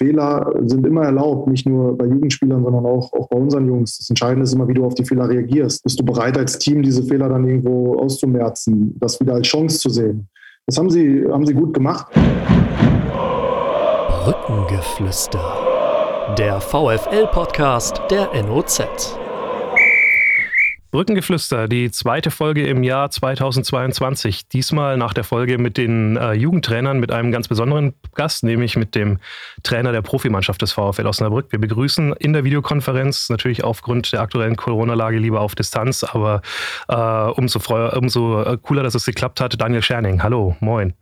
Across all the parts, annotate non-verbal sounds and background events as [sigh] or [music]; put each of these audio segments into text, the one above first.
Fehler sind immer erlaubt, nicht nur bei Jugendspielern, sondern auch, auch bei unseren Jungs. Das Entscheidende ist immer, wie du auf die Fehler reagierst. Bist du bereit, als Team diese Fehler dann irgendwo auszumerzen, das wieder als Chance zu sehen? Das haben sie, haben sie gut gemacht. Brückengeflüster. Der VFL-Podcast der NOZ. Brückengeflüster, die zweite Folge im Jahr 2022. Diesmal nach der Folge mit den äh, Jugendtrainern mit einem ganz besonderen Gast, nämlich mit dem Trainer der Profimannschaft des VfL Osnabrück. Wir begrüßen in der Videokonferenz natürlich aufgrund der aktuellen Corona-Lage lieber auf Distanz, aber äh, umso, umso äh, cooler, dass es geklappt hat. Daniel Scherning, hallo, moin.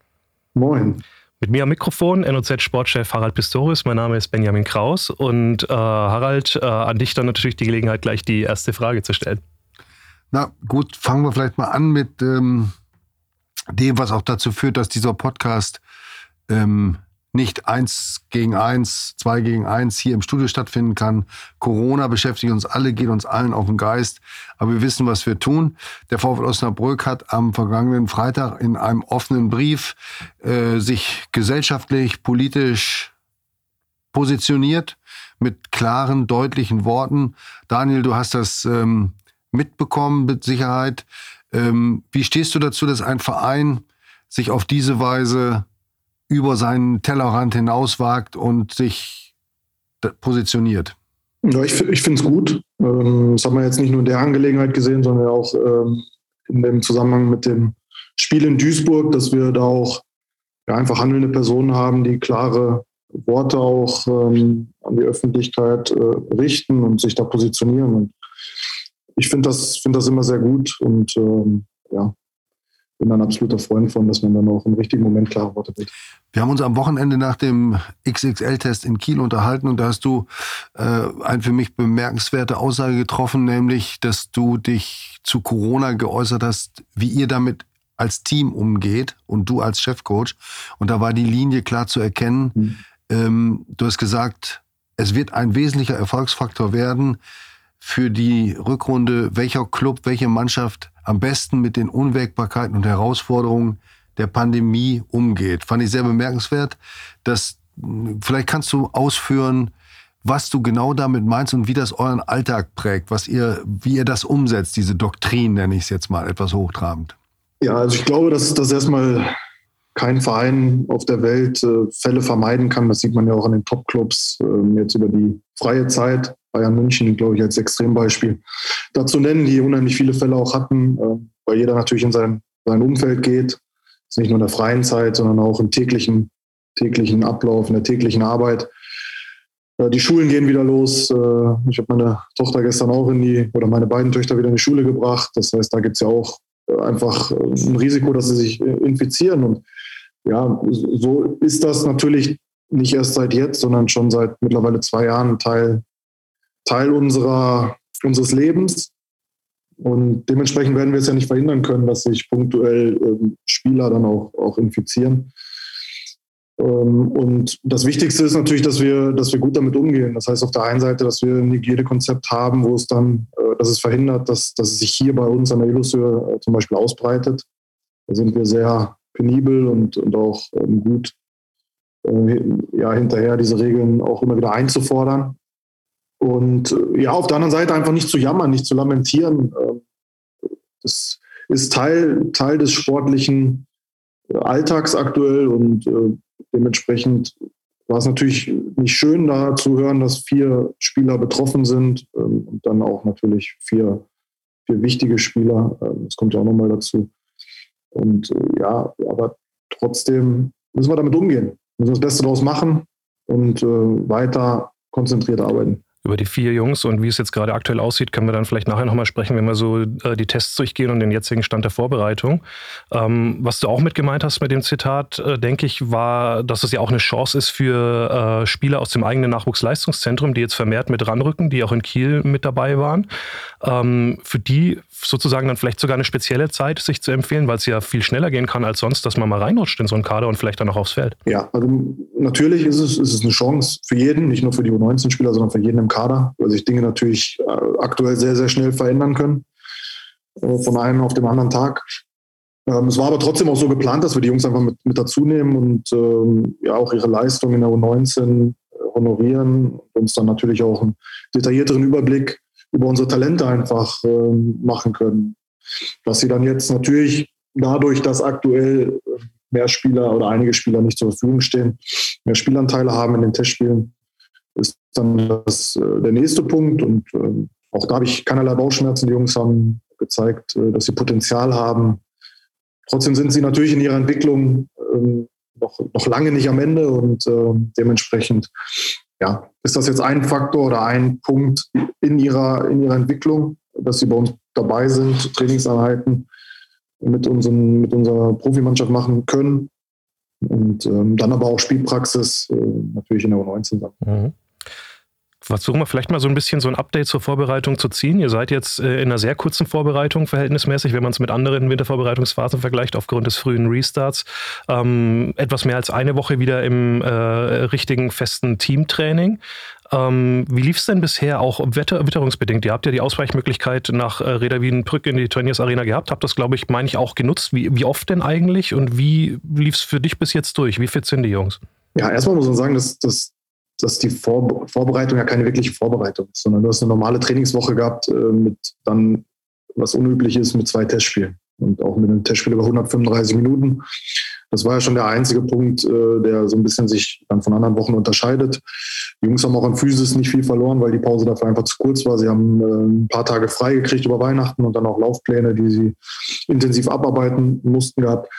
Moin. Mit mir am Mikrofon NOZ-Sportchef Harald Pistorius. Mein Name ist Benjamin Kraus. Und äh, Harald, äh, an dich dann natürlich die Gelegenheit, gleich die erste Frage zu stellen. Na gut, fangen wir vielleicht mal an mit ähm, dem, was auch dazu führt, dass dieser Podcast ähm, nicht eins gegen eins, zwei gegen eins hier im Studio stattfinden kann. Corona beschäftigt uns alle, geht uns allen auf den Geist. Aber wir wissen, was wir tun. Der VfL Osnabrück hat am vergangenen Freitag in einem offenen Brief äh, sich gesellschaftlich, politisch positioniert mit klaren, deutlichen Worten. Daniel, du hast das ähm, mitbekommen mit Sicherheit. Ähm, wie stehst du dazu, dass ein Verein sich auf diese Weise über seinen Tellerrand hinauswagt und sich positioniert? Ja, ich, ich finde es gut. Ähm, das haben wir jetzt nicht nur in der Angelegenheit gesehen, sondern auch ähm, in dem Zusammenhang mit dem Spiel in Duisburg, dass wir da auch einfach handelnde Personen haben, die klare Worte auch ähm, an die Öffentlichkeit äh, richten und sich da positionieren. Und ich finde das, find das immer sehr gut und ähm, ja, bin ein absoluter Freund von, dass man dann auch im richtigen Moment klare Worte wird. Wir haben uns am Wochenende nach dem XXL-Test in Kiel unterhalten und da hast du äh, eine für mich bemerkenswerte Aussage getroffen, nämlich, dass du dich zu Corona geäußert hast, wie ihr damit als Team umgeht und du als Chefcoach. Und da war die Linie klar zu erkennen. Mhm. Ähm, du hast gesagt, es wird ein wesentlicher Erfolgsfaktor werden, für die Rückrunde, welcher Club, welche Mannschaft am besten mit den Unwägbarkeiten und Herausforderungen der Pandemie umgeht. Fand ich sehr bemerkenswert. Dass, vielleicht kannst du ausführen, was du genau damit meinst und wie das euren Alltag prägt, was ihr, wie ihr das umsetzt, diese Doktrin, nenne ich es jetzt mal etwas hochtrabend. Ja, also ich glaube, dass das erstmal kein Verein auf der Welt äh, Fälle vermeiden kann. Das sieht man ja auch an den Top-Clubs äh, jetzt über die freie Zeit. Bayern München, glaube ich, als Extrembeispiel dazu nennen, die unheimlich viele Fälle auch hatten, äh, weil jeder natürlich in sein, sein Umfeld geht. Das ist nicht nur in der freien Zeit, sondern auch im täglichen, täglichen Ablauf, in der täglichen Arbeit. Äh, die Schulen gehen wieder los. Äh, ich habe meine Tochter gestern auch in die, oder meine beiden Töchter wieder in die Schule gebracht. Das heißt, da gibt es ja auch einfach ein Risiko, dass sie sich infizieren. Und ja, so ist das natürlich nicht erst seit jetzt, sondern schon seit mittlerweile zwei Jahren Teil Teil unserer, unseres Lebens. Und dementsprechend werden wir es ja nicht verhindern können, dass sich punktuell ähm, Spieler dann auch, auch infizieren. Ähm, und das Wichtigste ist natürlich, dass wir, dass wir gut damit umgehen. Das heißt auf der einen Seite, dass wir ein Hygienekonzept haben, wo es dann, äh, dass es verhindert, dass, dass es sich hier bei uns an der Illushöhe äh, zum Beispiel ausbreitet. Da sind wir sehr penibel und, und auch ähm, gut äh, ja, hinterher, diese Regeln auch immer wieder einzufordern. Und äh, ja, auf der anderen Seite einfach nicht zu jammern, nicht zu lamentieren. Äh, das ist Teil, Teil des sportlichen äh, Alltags aktuell und dementsprechend war es natürlich nicht schön, da zu hören, dass vier Spieler betroffen sind ähm, und dann auch natürlich vier, vier wichtige Spieler. Ähm, das kommt ja auch nochmal dazu. Und ja, aber trotzdem müssen wir damit umgehen, müssen das Beste daraus machen und weiter konzentriert arbeiten über die vier Jungs und wie es jetzt gerade aktuell aussieht, können wir dann vielleicht nachher nochmal sprechen, wenn wir so äh, die Tests durchgehen und den jetzigen Stand der Vorbereitung. Ähm, was du auch mit gemeint hast mit dem Zitat, äh, denke ich, war, dass es ja auch eine Chance ist für äh, Spieler aus dem eigenen Nachwuchsleistungszentrum, die jetzt vermehrt mit ranrücken, die auch in Kiel mit dabei waren. Ähm, für die sozusagen dann vielleicht sogar eine spezielle Zeit sich zu empfehlen, weil es ja viel schneller gehen kann als sonst, dass man mal reinrutscht in so einen Kader und vielleicht dann auch aufs Feld. Ja, also natürlich ist es, ist es eine Chance für jeden, nicht nur für die U19-Spieler, sondern für jeden im Kader. Weil sich Dinge natürlich äh, aktuell sehr, sehr schnell verändern können. Äh, von einem auf den anderen Tag. Ähm, es war aber trotzdem auch so geplant, dass wir die Jungs einfach mit, mit dazu nehmen und ähm, ja auch ihre Leistung in der U19 äh, honorieren und uns dann natürlich auch einen detaillierteren Überblick über unsere Talente einfach äh, machen können. Dass sie dann jetzt natürlich dadurch, dass aktuell mehr Spieler oder einige Spieler nicht zur Verfügung stehen, mehr Spielanteile haben in den Testspielen, ist dann das, äh, der nächste Punkt. Und äh, auch da habe ich keinerlei Bauchschmerzen. Die Jungs haben gezeigt, äh, dass sie Potenzial haben. Trotzdem sind sie natürlich in ihrer Entwicklung ähm, noch, noch lange nicht am Ende und äh, dementsprechend ja, ist das jetzt ein Faktor oder ein Punkt in ihrer, in ihrer Entwicklung, dass sie bei uns dabei sind, Trainingseinheiten mit, unseren, mit unserer Profimannschaft machen können. Und ähm, dann aber auch Spielpraxis, äh, natürlich in der U19 dann. Mhm. Versuchen wir vielleicht mal so ein bisschen so ein Update zur Vorbereitung zu ziehen. Ihr seid jetzt äh, in einer sehr kurzen Vorbereitung verhältnismäßig, wenn man es mit anderen Wintervorbereitungsphasen vergleicht, aufgrund des frühen Restarts. Ähm, etwas mehr als eine Woche wieder im äh, richtigen festen Teamtraining. Ähm, wie lief es denn bisher auch wetter witterungsbedingt? Ihr habt ja die Ausweichmöglichkeit nach äh, Reda Wien-Brück in die Tönnies Arena gehabt. Habt das, glaube ich, meine ich, auch genutzt. Wie, wie oft denn eigentlich und wie lief es für dich bis jetzt durch? Wie fit sind die Jungs? Ja, erstmal muss man sagen, dass, dass dass die Vor Vorbereitung ja keine wirkliche Vorbereitung ist, sondern du hast eine normale Trainingswoche gehabt äh, mit dann, was unüblich ist, mit zwei Testspielen und auch mit einem Testspiel über 135 Minuten. Das war ja schon der einzige Punkt, äh, der so ein bisschen sich dann von anderen Wochen unterscheidet. Die Jungs haben auch an Physis nicht viel verloren, weil die Pause dafür einfach zu kurz war. Sie haben äh, ein paar Tage frei gekriegt über Weihnachten und dann auch Laufpläne, die sie intensiv abarbeiten mussten gehabt.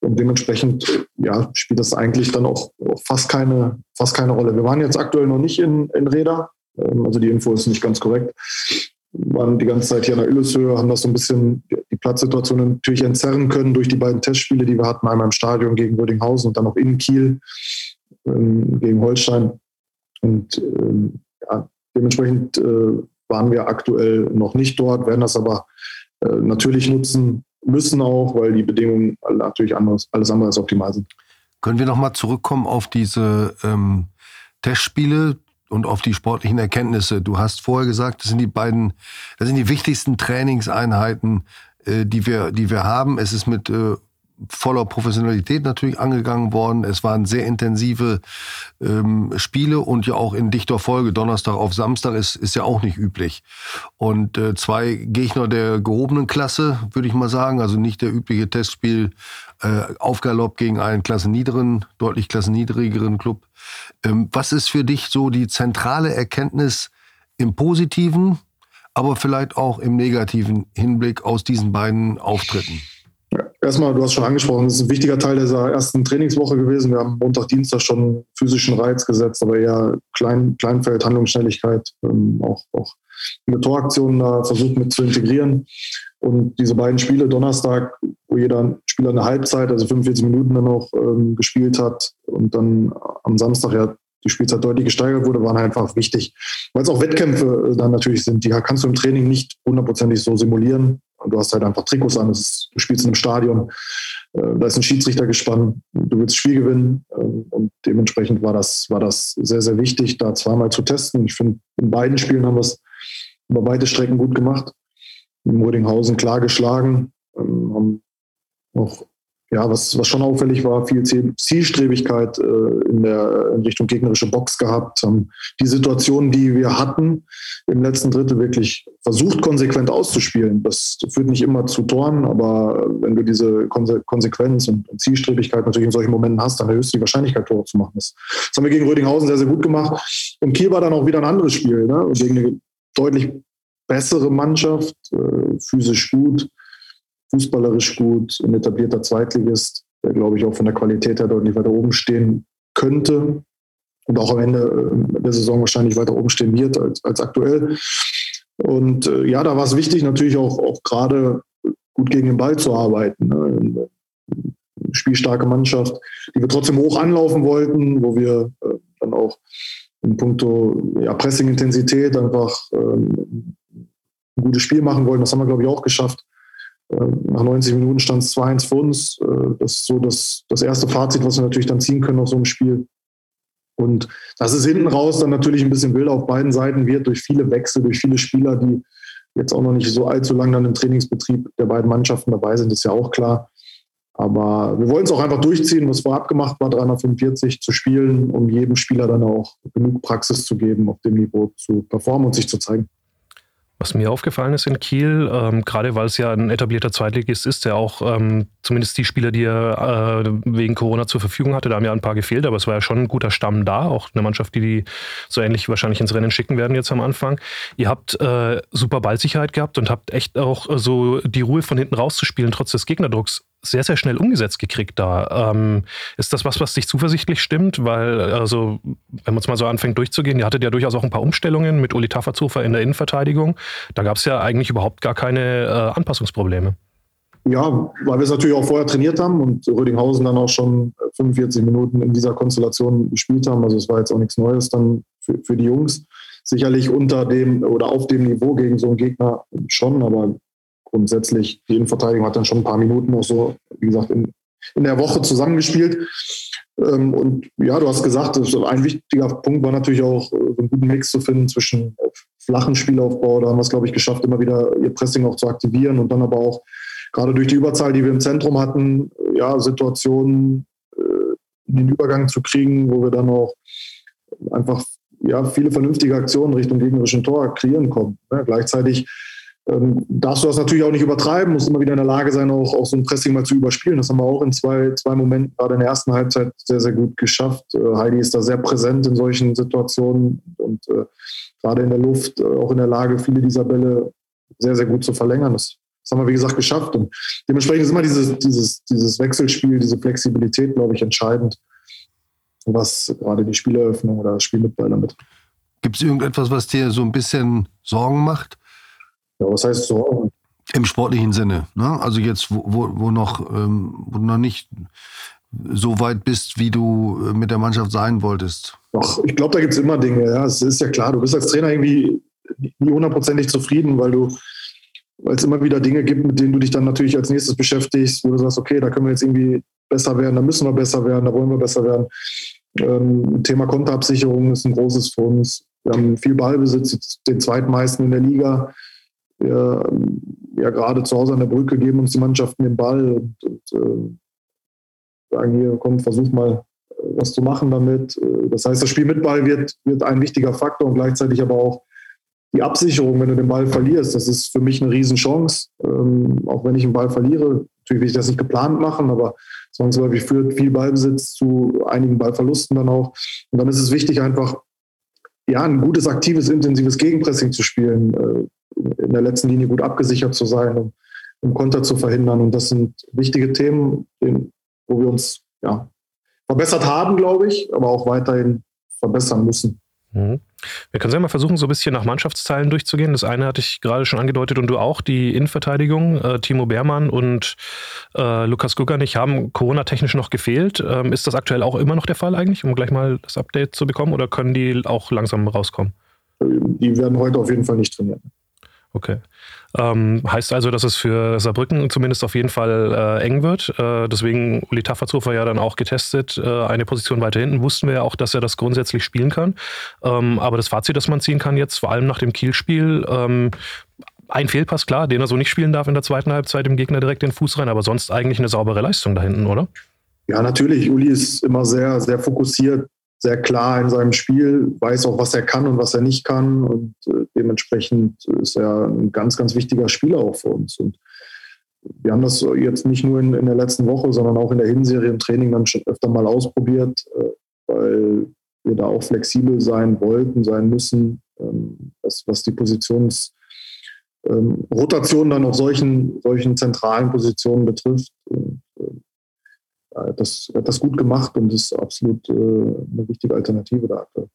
Und dementsprechend ja, spielt das eigentlich dann auch fast keine, fast keine Rolle. Wir waren jetzt aktuell noch nicht in, in Räder. Ähm, also die Info ist nicht ganz korrekt waren die ganze Zeit hier in der Illeshöhe, haben das so ein bisschen die Platzsituation natürlich entzerren können durch die beiden Testspiele, die wir hatten, einmal im Stadion gegen Rödinghausen und dann auch in Kiel ähm, gegen Holstein. Und ähm, ja, dementsprechend äh, waren wir aktuell noch nicht dort, werden das aber äh, natürlich nutzen müssen auch, weil die Bedingungen natürlich anders, alles andere als optimal sind. Können wir nochmal zurückkommen auf diese ähm, Testspiele? Und auf die sportlichen Erkenntnisse. Du hast vorher gesagt, das sind die beiden, das sind die wichtigsten Trainingseinheiten, äh, die wir, die wir haben. Es ist mit äh, voller Professionalität natürlich angegangen worden. Es waren sehr intensive ähm, Spiele und ja auch in dichter Folge. Donnerstag auf Samstag ist, ist ja auch nicht üblich. Und äh, zwei Gegner der gehobenen Klasse, würde ich mal sagen. Also nicht der übliche Testspiel äh, auf Galopp gegen einen klassenniederen, deutlich klassenniedrigeren Club. Ähm, was ist für dich so die zentrale Erkenntnis im positiven, aber vielleicht auch im negativen Hinblick aus diesen beiden Auftritten? erstmal, du hast schon angesprochen, es ist ein wichtiger Teil dieser ersten Trainingswoche gewesen. Wir haben Montag, Dienstag schon physischen Reiz gesetzt, aber eher Klein, Kleinfeld, Handlungsschnelligkeit, ähm, auch, auch eine Toraktion da versucht mit zu integrieren. Und diese beiden Spiele, Donnerstag, wo jeder Spieler eine Halbzeit, also 45 Minuten dann noch ähm, gespielt hat und dann am Samstag ja die Spielzeit deutlich gesteigert wurde, waren einfach wichtig. Weil es auch Wettkämpfe äh, dann natürlich sind. Die kannst du im Training nicht hundertprozentig so simulieren. Du hast halt einfach Trikots an, ist, du spielst in einem Stadion, äh, da ist ein Schiedsrichter gespannt, du willst Spiel gewinnen. Äh, und dementsprechend war das, war das sehr, sehr wichtig, da zweimal zu testen. Ich finde, in beiden Spielen haben wir es über beide Strecken gut gemacht. In Murdinghausen klar geschlagen, ähm, haben noch ja, was, was schon auffällig war, viel Zielstrebigkeit äh, in der in Richtung gegnerische Box gehabt, haben die Situationen, die wir hatten, im letzten Drittel wirklich versucht, konsequent auszuspielen. Das führt nicht immer zu Toren, aber wenn du diese Konse Konsequenz und, und, Zielstrebigkeit natürlich in solchen Momenten hast, dann erhöhst du die Wahrscheinlichkeit, Tore zu machen. Das, das haben wir gegen Rödinghausen sehr, sehr gut gemacht. Und Kiel war dann auch wieder ein anderes Spiel, ne? gegen eine deutlich bessere Mannschaft, äh, physisch gut fußballerisch gut, ein etablierter Zweitligist, der, glaube ich, auch von der Qualität her deutlich weiter oben stehen könnte und auch am Ende äh, der Saison wahrscheinlich weiter oben stehen wird als, als aktuell. Und äh, ja, da war es wichtig, natürlich auch, auch gerade gut gegen den Ball zu arbeiten. Ne? Eine spielstarke Mannschaft, die wir trotzdem hoch anlaufen wollten, wo wir äh, dann auch in puncto ja, Pressing-Intensität einfach ähm, ein gutes Spiel machen wollten. Das haben wir, glaube ich, auch geschafft. Ähm, nach 90 Minuten stand es 2-1 für uns. Äh, das ist so das, das erste Fazit, was wir natürlich dann ziehen können aus so einem Spiel. Und dass es hinten raus dann natürlich ein bisschen wilder auf beiden Seiten wird, durch viele Wechsel, durch viele Spieler, die jetzt auch noch nicht so allzu lange dann im Trainingsbetrieb der beiden Mannschaften dabei sind, ist ja auch klar. Aber wir wollen es auch einfach durchziehen, was vorab gemacht war, 345 zu spielen, um jedem Spieler dann auch genug Praxis zu geben, auf dem Niveau zu performen und sich zu zeigen. Was mir aufgefallen ist in Kiel, ähm, gerade weil es ja ein etablierter Zweitligist ist, der auch ähm, zumindest die Spieler, die er äh, wegen Corona zur Verfügung hatte, da haben ja ein paar gefehlt, aber es war ja schon ein guter Stamm da, auch eine Mannschaft, die die so ähnlich wahrscheinlich ins Rennen schicken werden jetzt am Anfang. Ihr habt äh, super Ballsicherheit gehabt und habt echt auch äh, so die Ruhe von hinten rauszuspielen, trotz des Gegnerdrucks sehr, sehr schnell umgesetzt gekriegt da. Ähm, ist das was, was dich zuversichtlich stimmt? Weil, also, wenn man es mal so anfängt durchzugehen, ihr hattet ja durchaus auch ein paar Umstellungen mit Uli Tafferzofer in der Innenverteidigung. Da gab es ja eigentlich überhaupt gar keine äh, Anpassungsprobleme. Ja, weil wir es natürlich auch vorher trainiert haben und Rödinghausen dann auch schon 45 Minuten in dieser Konstellation gespielt haben. Also es war jetzt auch nichts Neues dann für, für die Jungs. Sicherlich unter dem oder auf dem Niveau gegen so einen Gegner schon, aber grundsätzlich, die Innenverteidigung hat dann schon ein paar Minuten auch so, wie gesagt, in, in der Woche zusammengespielt. Ähm, und ja, du hast gesagt, ein wichtiger Punkt war natürlich auch, äh, einen guten Mix zu finden zwischen äh, flachen Spielaufbau. Da haben wir es, glaube ich, geschafft, immer wieder ihr Pressing auch zu aktivieren und dann aber auch gerade durch die Überzahl, die wir im Zentrum hatten, ja, Situationen äh, in den Übergang zu kriegen, wo wir dann auch einfach ja, viele vernünftige Aktionen Richtung gegnerischen Tor kreieren konnten. Ja, gleichzeitig ähm, darfst du das natürlich auch nicht übertreiben, musst immer wieder in der Lage sein, auch, auch so ein Pressing mal zu überspielen. Das haben wir auch in zwei, zwei Momenten, gerade in der ersten Halbzeit, sehr, sehr gut geschafft. Äh, Heidi ist da sehr präsent in solchen Situationen und äh, gerade in der Luft äh, auch in der Lage, viele dieser Bälle sehr, sehr gut zu verlängern. Das, das haben wir, wie gesagt, geschafft. Und dementsprechend ist immer dieses, dieses, dieses Wechselspiel, diese Flexibilität, glaube ich, entscheidend, was gerade die Spieleröffnung oder das Spiel mit Ball damit. Gibt es irgendetwas, was dir so ein bisschen Sorgen macht? Ja, was heißt Sorgen? Im sportlichen Sinne. Ne? Also jetzt, wo, wo, wo, noch, ähm, wo du noch nicht so weit bist, wie du äh, mit der Mannschaft sein wolltest. Doch, ich glaube, da gibt es immer Dinge. Ja, es ist ja klar, du bist als Trainer irgendwie nie hundertprozentig zufrieden, weil du weil es immer wieder Dinge gibt, mit denen du dich dann natürlich als nächstes beschäftigst, wo du sagst, okay, da können wir jetzt irgendwie besser werden, da müssen wir besser werden, da wollen wir besser werden. Ähm, Thema Konterabsicherung ist ein großes für uns. Wir haben viel Ballbesitz, den zweitmeisten in der Liga. Wir, ja, gerade zu Hause an der Brücke geben uns die Mannschaften den Ball und, und äh, sagen hier, komm, versuch mal äh, was zu machen damit. Äh, das heißt, das Spiel mit Ball wird, wird ein wichtiger Faktor und gleichzeitig aber auch die Absicherung, wenn du den Ball verlierst, das ist für mich eine Riesenchance. Ähm, auch wenn ich einen Ball verliere, natürlich will ich das nicht geplant machen, aber zwangsläufig führt viel Ballbesitz zu einigen Ballverlusten dann auch. Und dann ist es wichtig, einfach ja, ein gutes, aktives, intensives Gegenpressing zu spielen, äh, in der letzten Linie gut abgesichert zu sein, um, um Konter zu verhindern. Und das sind wichtige Themen, wo wir uns ja, verbessert haben, glaube ich, aber auch weiterhin verbessern müssen. Mhm. Wir können mal versuchen, so ein bisschen nach Mannschaftsteilen durchzugehen. Das eine hatte ich gerade schon angedeutet und du auch, die Innenverteidigung. Äh, Timo Beermann und äh, Lukas Guganich haben Corona-technisch noch gefehlt. Ähm, ist das aktuell auch immer noch der Fall eigentlich, um gleich mal das Update zu bekommen oder können die auch langsam rauskommen? Die werden heute auf jeden Fall nicht trainieren. Okay. Ähm, heißt also, dass es für Saarbrücken zumindest auf jeden Fall äh, eng wird. Äh, deswegen Uli Tafferzhofer ja dann auch getestet. Äh, eine Position weiter hinten wussten wir ja auch, dass er das grundsätzlich spielen kann. Ähm, aber das Fazit, das man ziehen kann jetzt, vor allem nach dem Kiel-Spiel, ähm, ein Fehlpass, klar, den er so nicht spielen darf in der zweiten Halbzeit, dem Gegner direkt den Fuß rein, aber sonst eigentlich eine saubere Leistung da hinten, oder? Ja, natürlich. Uli ist immer sehr, sehr fokussiert, sehr klar in seinem Spiel, weiß auch, was er kann und was er nicht kann. Und äh, dementsprechend ist er ein ganz, ganz wichtiger Spieler auch für uns. Und wir haben das jetzt nicht nur in, in der letzten Woche, sondern auch in der Hinserie im Training dann schon öfter mal ausprobiert, äh, weil wir da auch flexibel sein wollten, sein müssen, ähm, was, was die Positionsrotation ähm, dann auf solchen, solchen zentralen Positionen betrifft. Das, er hat das gut gemacht und ist absolut äh, eine wichtige Alternative da aktuell.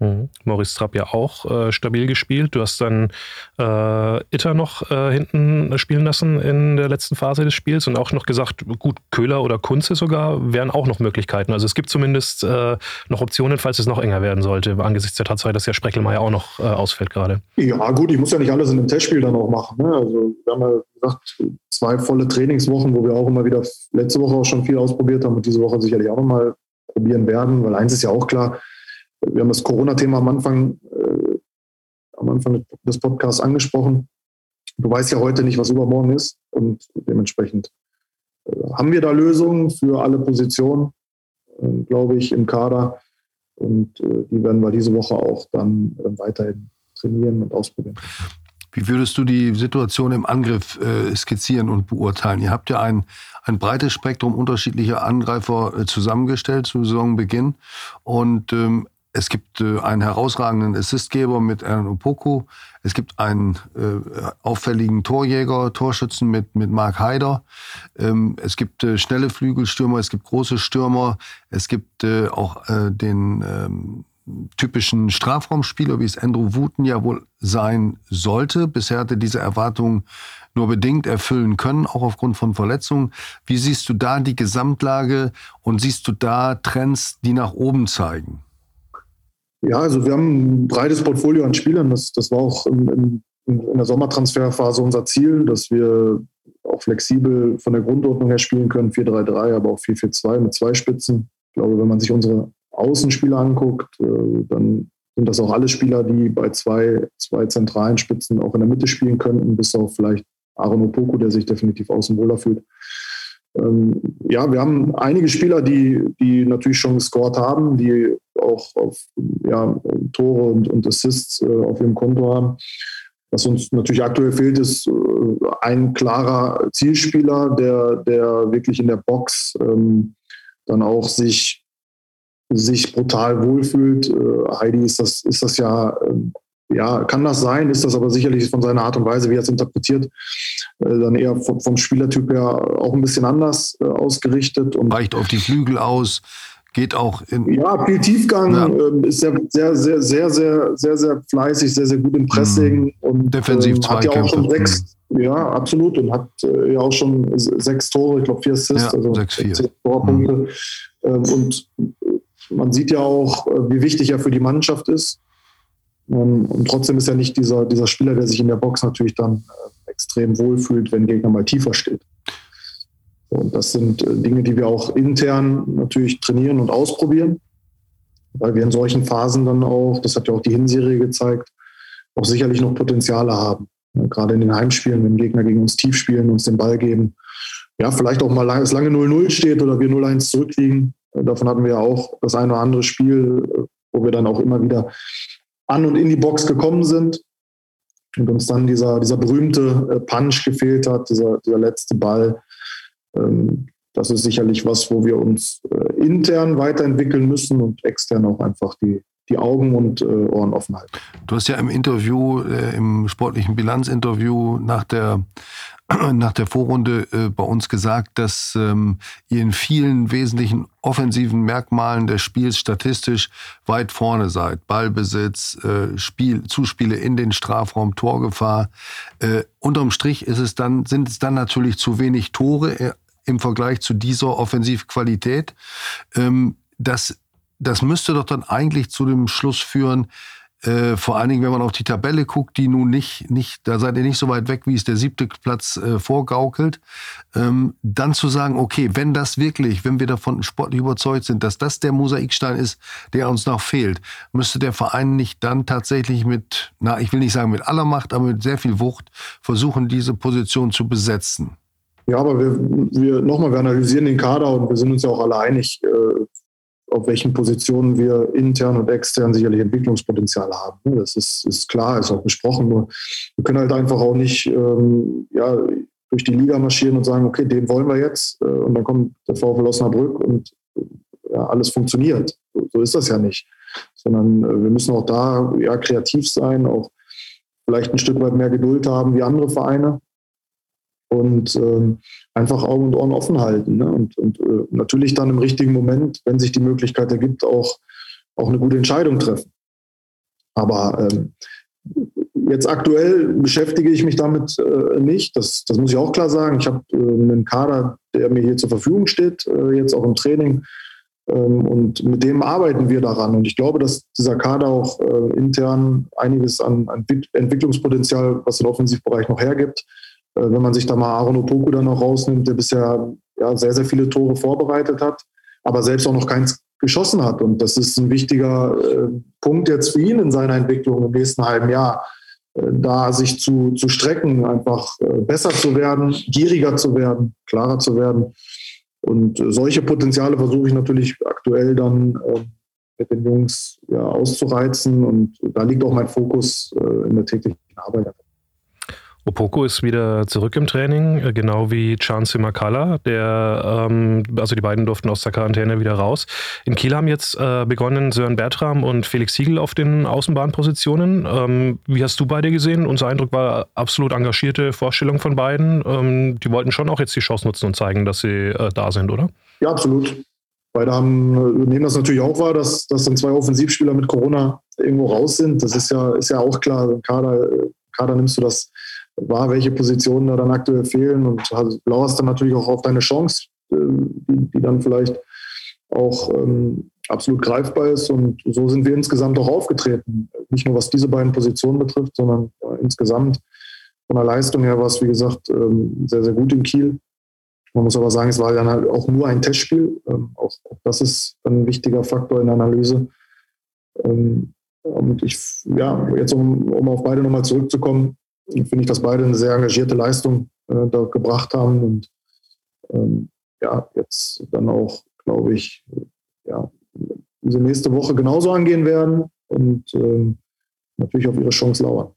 Mhm. Maurice Trapp ja auch äh, stabil gespielt. Du hast dann äh, Itter noch äh, hinten spielen lassen in der letzten Phase des Spiels und auch noch gesagt, gut, Köhler oder Kunze sogar wären auch noch Möglichkeiten. Also es gibt zumindest äh, noch Optionen, falls es noch enger werden sollte, angesichts der Tatsache, dass ja Spreckelmeier auch noch äh, ausfällt gerade. Ja, gut, ich muss ja nicht alles in dem Testspiel dann auch machen. Ne? Also wir haben ja gesagt, zwei volle Trainingswochen, wo wir auch immer wieder letzte Woche auch schon viel ausprobiert haben und diese Woche sicherlich auch nochmal probieren werden, weil eins ist ja auch klar, wir haben das Corona-Thema am Anfang, äh, am Anfang des Podcasts angesprochen. Du weißt ja heute nicht, was übermorgen ist und dementsprechend äh, haben wir da Lösungen für alle Positionen, äh, glaube ich, im Kader. Und äh, die werden wir diese Woche auch dann äh, weiterhin trainieren und ausprobieren. Wie würdest du die Situation im Angriff äh, skizzieren und beurteilen? Ihr habt ja ein, ein breites Spektrum unterschiedlicher Angreifer äh, zusammengestellt zu Saisonbeginn. Und ähm, es gibt äh, einen herausragenden Assistgeber mit Aaron Opoku. Es gibt einen äh, auffälligen Torjäger, Torschützen mit, mit Mark Haider. Ähm, es gibt äh, schnelle Flügelstürmer, es gibt große Stürmer. Es gibt äh, auch äh, den ähm, typischen Strafraumspieler, wie es Andrew Wooten ja wohl sein sollte. Bisher hatte diese Erwartungen nur bedingt erfüllen können, auch aufgrund von Verletzungen. Wie siehst du da die Gesamtlage und siehst du da Trends, die nach oben zeigen? Ja, also wir haben ein breites Portfolio an Spielern. Das, das war auch in, in, in der Sommertransferphase unser Ziel, dass wir auch flexibel von der Grundordnung her spielen können, 4-3-3, aber auch 4-4-2 mit zwei Spitzen. Ich glaube, wenn man sich unsere Außenspieler anguckt, äh, dann sind das auch alle Spieler, die bei zwei, zwei zentralen Spitzen auch in der Mitte spielen könnten, bis auf vielleicht Aaron Opoku, der sich definitiv außen wohler fühlt. Ähm, ja, wir haben einige Spieler, die, die natürlich schon gescored haben, die auch auf ja, Tore und, und Assists äh, auf ihrem Konto haben. Was uns natürlich aktuell fehlt, ist äh, ein klarer Zielspieler, der, der wirklich in der Box ähm, dann auch sich sich brutal wohlfühlt. Äh, Heidi ist das, ist das ja, ähm, ja, kann das sein, ist das aber sicherlich von seiner Art und Weise, wie er es interpretiert, äh, dann eher vom, vom, Spielertyp her auch ein bisschen anders äh, ausgerichtet. Und Weicht auf die Flügel aus, geht auch in. Ja, viel Tiefgang, ja. Ähm, ist sehr, sehr, sehr, sehr, sehr, sehr, sehr fleißig, sehr, sehr gut im Pressing mhm. und defensiv ähm, hat ja auch schon sechs, mhm. ja, absolut, und hat äh, ja auch schon sechs Tore, ich glaube vier Assists, ja, also sechs, vier. Torpunkte. Mhm. Ähm, und man sieht ja auch, äh, wie wichtig er für die Mannschaft ist. Ähm, und trotzdem ist er nicht dieser, dieser Spieler, der sich in der Box natürlich dann äh, extrem wohlfühlt, wenn Gegner mal tiefer steht. Und das sind äh, Dinge, die wir auch intern natürlich trainieren und ausprobieren, weil wir in solchen Phasen dann auch, das hat ja auch die Hinserie gezeigt, auch sicherlich noch Potenziale haben. Gerade in den Heimspielen, wenn Gegner gegen uns tief spielen, uns den Ball geben. Ja, vielleicht auch mal es lange 0-0 steht oder wir 0-1 zurückliegen, Davon hatten wir ja auch das eine oder andere Spiel, wo wir dann auch immer wieder an und in die Box gekommen sind und uns dann dieser, dieser berühmte äh, Punch gefehlt hat, dieser, dieser letzte Ball. Ähm, das ist sicherlich was, wo wir uns äh, intern weiterentwickeln müssen und extern auch einfach die, die Augen und äh, Ohren offen halten. Du hast ja im Interview, im sportlichen Bilanzinterview nach der [clears throat] nach der Vorrunde äh, bei uns gesagt, dass ähm, ihr in vielen wesentlichen offensiven Merkmalen des Spiels statistisch weit vorne seid. Ballbesitz, äh, Spiel, Zuspiele in den Strafraum, Torgefahr. Äh, unterm Strich ist es dann, sind es dann natürlich zu wenig Tore äh, im Vergleich zu dieser Offensivqualität. Ähm, das, das müsste doch dann eigentlich zu dem Schluss führen, äh, vor allen Dingen, wenn man auf die Tabelle guckt, die nun nicht, nicht, da seid ihr nicht so weit weg, wie es der siebte Platz äh, vorgaukelt, ähm, dann zu sagen, okay, wenn das wirklich, wenn wir davon sportlich überzeugt sind, dass das der Mosaikstein ist, der uns noch fehlt, müsste der Verein nicht dann tatsächlich mit, na, ich will nicht sagen mit aller Macht, aber mit sehr viel Wucht versuchen, diese Position zu besetzen. Ja, aber wir, wir nochmal, wir analysieren den Kader und wir sind uns ja auch alle einig, äh, auf welchen Positionen wir intern und extern sicherlich Entwicklungspotenzial haben. Ne? Das ist, ist klar, ist auch besprochen. Nur wir können halt einfach auch nicht ähm, ja, durch die Liga marschieren und sagen, okay, den wollen wir jetzt. Äh, und dann kommt der VfL Osnabrück und ja, alles funktioniert. So, ist das ja nicht. Sondern äh, wir müssen auch da ja, kreativ sein, auch vielleicht ein Stück weit mehr Geduld haben wie andere Vereine und ähm, einfach Augen und Ohren offen halten. Ne? Und, und äh, natürlich dann im richtigen Moment, wenn sich die Möglichkeit ergibt, auch, auch eine gute Entscheidung treffen. Aber ähm, jetzt aktuell beschäftige ich mich damit äh, nicht. Das, das muss ich auch klar sagen. Ich habe äh, einen Kader, der mir hier zur Verfügung steht, äh, jetzt auch im Training. Ähm, und mit dem arbeiten wir daran. Und ich glaube, dass dieser Kader auch äh, intern einiges an, an Entwicklungspotenzial, was den Offensivbereich noch hergibt, äh, wenn man sich da mal Aaron Opoku dann noch rausnimmt, der bisher ja, sehr, sehr viele Tore vorbereitet hat, aber selbst auch noch keins geschossen hat. Und das ist ein wichtiger äh, Punkt jetzt für ihn in seiner Entwicklung im nächsten halben Jahr. da sich zu, zu strecken, einfach besser zu werden, gieriger zu werden, klarer zu werden. Und solche Potenziale versuche ich natürlich aktuell dann mit den Jungs ja, auszureizen. Und da liegt auch mein Fokus in der täglichen Arbeit. Opoko ist wieder zurück im Training, äh, genau wie Chance Makala, der, ähm, also die beiden durften aus der Quarantäne wieder raus. In Kiel haben jetzt äh, begonnen Sören Bertram und Felix Siegel auf den Außenbahnpositionen. Ähm, wie hast du beide gesehen? Unser Eindruck war absolut engagierte Vorstellung von beiden. Ähm, die wollten schon auch jetzt die Chance nutzen und zeigen, dass sie äh, da sind, oder? Ja, absolut. Beide haben, äh, nehmen das natürlich auch wahr, dass, dass dann zwei Offensivspieler mit Corona irgendwo raus sind. Das ist ja, ist ja auch klar. Kader, äh, Kader nimmst du das war, welche Positionen da dann aktuell fehlen und lauerst dann natürlich auch auf deine Chance, ähm, die, die dann vielleicht auch ähm, absolut greifbar ist. Und so sind wir insgesamt auch aufgetreten. Nicht nur was diese beiden Positionen betrifft, sondern äh, insgesamt von der Leistung her war es, wie gesagt, ähm, sehr, sehr gut in Kiel. Man muss aber sagen, es war dann halt auch nur ein Testspiel. Ähm, auch, das ist ein wichtiger Faktor in der Analyse. Ähm, und ich, ja, jetzt um, um auf beide nochmal zurückzukommen, finde ich, dass beide eine sehr engagierte Leistung äh, da gebracht haben und ähm, ja, jetzt dann auch, glaube ich, ja, diese nächste Woche genauso angehen werden und ähm, natürlich auf ihre Chance lauern.